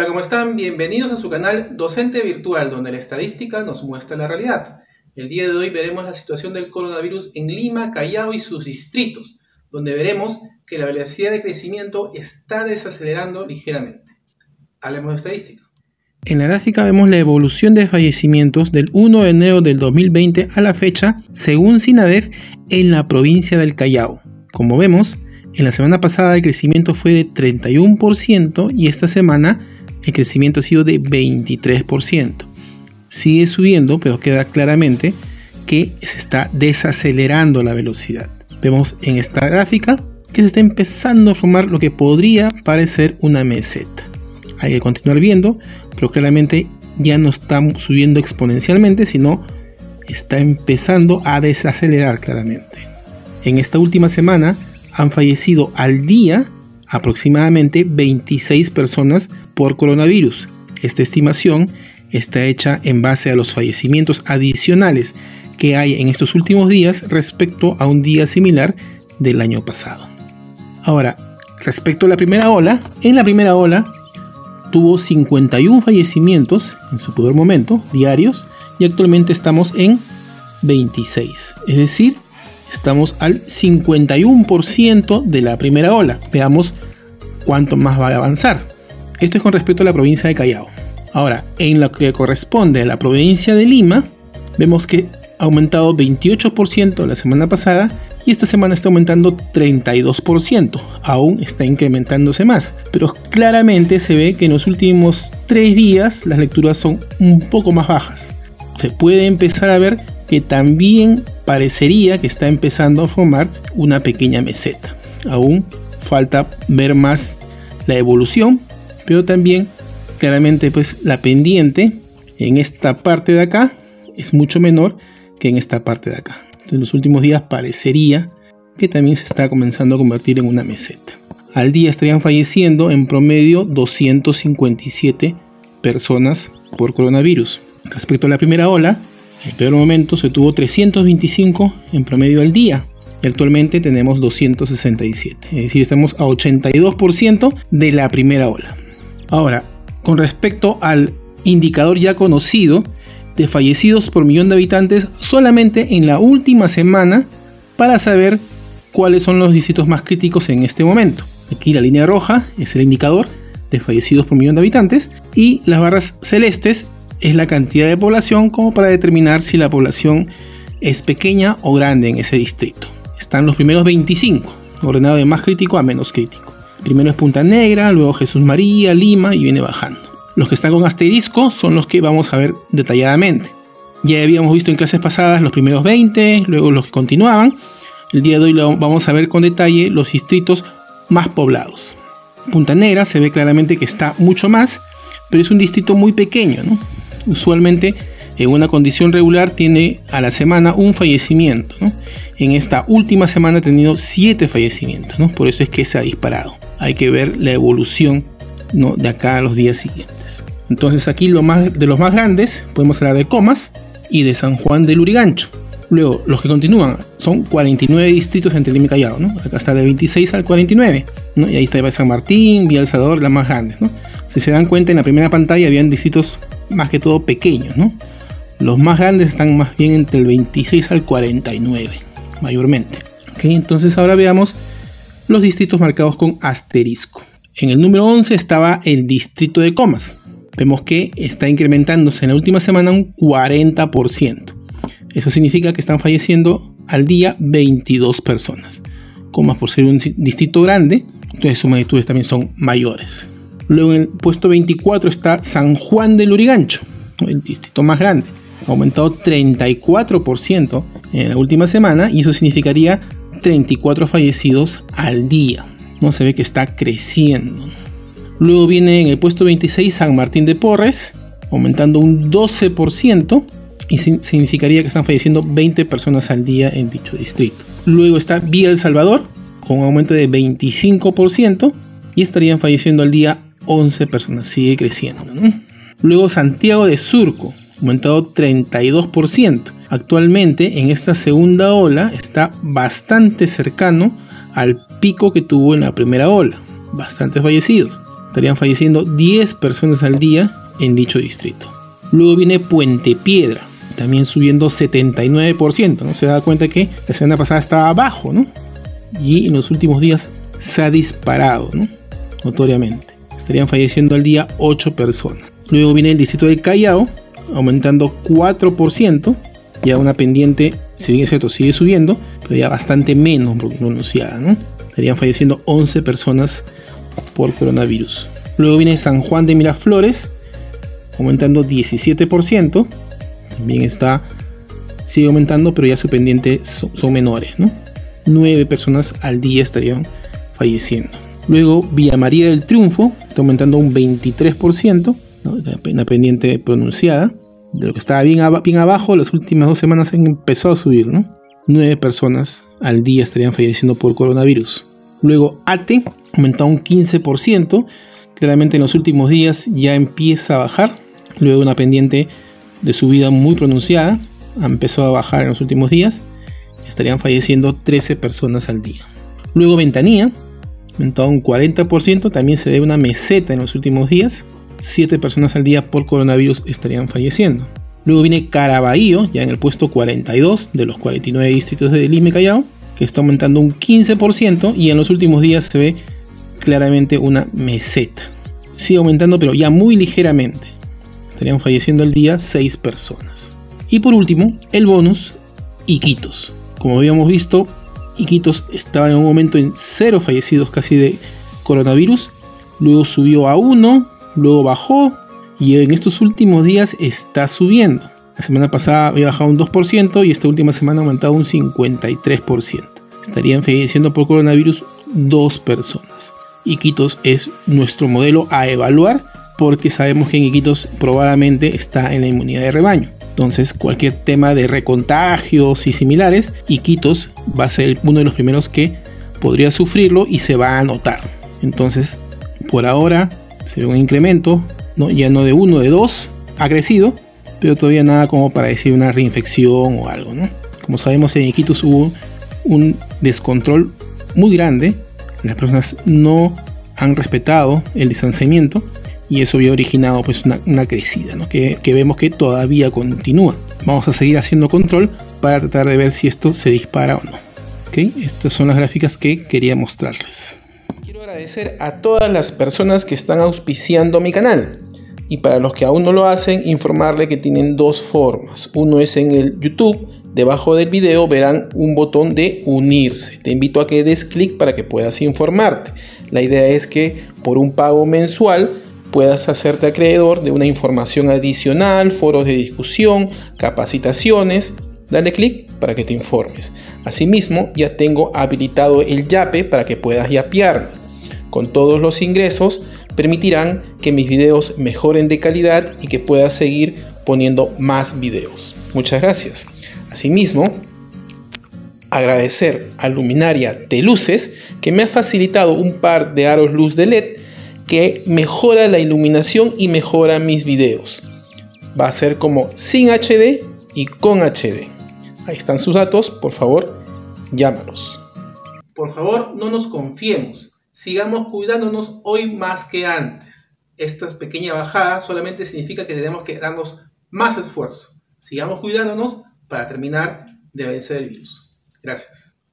Hola, ¿cómo están? Bienvenidos a su canal Docente Virtual, donde la estadística nos muestra la realidad. El día de hoy veremos la situación del coronavirus en Lima, Callao y sus distritos, donde veremos que la velocidad de crecimiento está desacelerando ligeramente. Hablemos de estadística. En la gráfica vemos la evolución de fallecimientos del 1 de enero del 2020 a la fecha, según SINADEF, en la provincia del Callao. Como vemos, en la semana pasada el crecimiento fue de 31% y esta semana el crecimiento ha sido de 23%. Sigue subiendo, pero queda claramente que se está desacelerando la velocidad. Vemos en esta gráfica que se está empezando a formar lo que podría parecer una meseta. Hay que continuar viendo, pero claramente ya no está subiendo exponencialmente, sino está empezando a desacelerar claramente. En esta última semana han fallecido al día aproximadamente 26 personas por coronavirus. Esta estimación está hecha en base a los fallecimientos adicionales que hay en estos últimos días respecto a un día similar del año pasado. Ahora, respecto a la primera ola, en la primera ola tuvo 51 fallecimientos en su peor momento diarios y actualmente estamos en 26, es decir, estamos al 51% de la primera ola. Veamos cuánto más va a avanzar. Esto es con respecto a la provincia de Callao. Ahora, en lo que corresponde a la provincia de Lima, vemos que ha aumentado 28% la semana pasada y esta semana está aumentando 32%. Aún está incrementándose más, pero claramente se ve que en los últimos 3 días las lecturas son un poco más bajas. Se puede empezar a ver que también parecería que está empezando a formar una pequeña meseta. Aún falta ver más la evolución, pero también claramente pues la pendiente en esta parte de acá es mucho menor que en esta parte de acá. en los últimos días parecería que también se está comenzando a convertir en una meseta. Al día estarían falleciendo en promedio 257 personas por coronavirus. Respecto a la primera ola, el peor momento se tuvo 325 en promedio al día y actualmente tenemos 267. Es decir, estamos a 82% de la primera ola. Ahora, con respecto al indicador ya conocido de fallecidos por millón de habitantes solamente en la última semana para saber cuáles son los distritos más críticos en este momento. Aquí la línea roja es el indicador de fallecidos por millón de habitantes y las barras celestes es la cantidad de población como para determinar si la población es pequeña o grande en ese distrito. Están los primeros 25, ordenado de más crítico a menos crítico. Primero es Punta Negra, luego Jesús María, Lima y viene bajando. Los que están con asterisco son los que vamos a ver detalladamente. Ya habíamos visto en clases pasadas los primeros 20, luego los que continuaban. El día de hoy vamos a ver con detalle los distritos más poblados. Punta Negra se ve claramente que está mucho más, pero es un distrito muy pequeño, ¿no? Usualmente en una condición regular tiene a la semana un fallecimiento. En esta última semana ha tenido 7 fallecimientos, por eso es que se ha disparado. Hay que ver la evolución de acá a los días siguientes. Entonces aquí lo más, de los más grandes podemos hablar de Comas y de San Juan del Urigancho. Luego, los que continúan son 49 distritos entre Lima y Callao, Acá está de 26 al 49, Y ahí está San Martín, Villa El Salvador, las más grandes, Si se dan cuenta, en la primera pantalla habían distritos más que todo pequeños, ¿no? Los más grandes están más bien entre el 26 al 49, mayormente. Entonces ahora veamos los distritos marcados con asterisco. En el número 11 estaba el distrito de Comas. Vemos que está incrementándose en la última semana un 40%. Eso significa que están falleciendo al día 22 personas. Comas por ser un distrito grande, entonces sus magnitudes también son mayores. Luego en el puesto 24 está San Juan del Urigancho, el distrito más grande. Ha aumentado 34% en la última semana y eso significaría 34 fallecidos al día. No se ve que está creciendo. Luego viene en el puesto 26 San Martín de Porres, aumentando un 12% y significaría que están falleciendo 20 personas al día en dicho distrito. Luego está Villa El Salvador, con un aumento de 25% y estarían falleciendo al día 11 personas, sigue creciendo. Luego Santiago de Surco, aumentado 32%. Actualmente en esta segunda ola está bastante cercano al pico que tuvo en la primera ola, bastantes fallecidos. estarían falleciendo 10 personas al día en dicho distrito. Luego viene Puente Piedra, también subiendo 79%, ¿no? Se da cuenta que la semana pasada estaba abajo, ¿no? Y en los últimos días se ha disparado, ¿no? Notoriamente. Estarían falleciendo al día 8 personas. Luego viene el distrito del Callao, aumentando 4%, ya una pendiente, si bien es cierto, sigue subiendo, pero ya bastante menos pronunciada, ¿no? Estarían falleciendo 11 personas por coronavirus. Luego viene San Juan de Miraflores, aumentando 17%. También está, sigue aumentando, pero ya su pendiente son, menores, ¿no? 9 personas al día estarían falleciendo. Luego Villa María del Triunfo está aumentando un 23%, ¿no? una pendiente pronunciada. De lo que estaba bien, bien abajo, las últimas dos semanas han empezado a subir, ¿no? 9 personas al día estarían falleciendo por coronavirus. Luego ATE aumentado un 15%. Claramente en los últimos días ya empieza a bajar. Luego una pendiente de subida muy pronunciada. Empezó a bajar en los últimos días. Estarían falleciendo 13 personas al día. Luego Ventanilla, aumentado un 40%. También se ve una meseta en los últimos días. 7 personas al día por coronavirus estarían falleciendo. Luego viene Caraballo, ya en el puesto 42 de los 49 distritos de Lima y Callao, que está aumentando un 15% y en los últimos días se ve claramente una meseta. Sigue aumentando pero ya muy ligeramente. Estarían falleciendo al día 6 personas. Y por último, el bonus Iquitos. Como habíamos visto, Iquitos estaba en un momento en 0 fallecidos casi de coronavirus. Luego subió a 1, luego bajó y en estos últimos días está subiendo. La semana pasada había bajado un 2% y esta última semana ha aumentado un 53%. Estarían falleciendo por coronavirus dos personas. Iquitos es nuestro modelo a evaluar porque sabemos que en Iquitos probablemente está en la inmunidad de rebaño. Entonces, cualquier tema de recontagios y similares, Iquitos va a ser uno de los primeros que podría sufrirlo y se va a notar. Entonces, por ahora se ve un incremento, ¿no? ya no de uno, de dos, ha crecido, pero todavía nada como para decir una reinfección o algo. ¿no? Como sabemos, en Iquitos hubo un descontrol muy grande las personas no han respetado el distanciamiento y eso había originado pues una, crecida que, vemos que todavía continúa. Vamos a seguir haciendo control para tratar de ver si esto se dispara o no. ¿Okay? Estas son las gráficas que quería mostrarles. Quiero agradecer a todas las personas que están auspiciando mi canal. Y para los que aún no lo hacen, informarle que tienen dos formas. Uno es en el YouTube Debajo del video verán un botón de unirse. Te invito a que des clic para que puedas informarte. La idea es que por un pago mensual puedas hacerte acreedor de una información adicional, foros de discusión, capacitaciones. Dale clic para que te informes. Asimismo, ya tengo habilitado el YAPE para que puedas yapearme. Con todos los ingresos permitirán que mis videos mejoren de calidad y que puedas seguir poniendo más videos. Muchas gracias. Asimismo, agradecer a Luminaria de Luces que me ha facilitado un par de aros luz de LED que mejora la iluminación y mejora mis videos. Va a ser como sin HD y con HD. Ahí están sus datos, por favor, llámalos. Por favor, no nos confiemos. Sigamos cuidándonos hoy más que antes. Esta pequeña bajada solamente significa que tenemos que darnos más esfuerzo. Sigamos cuidándonos para terminar de vencer el virus. Gracias.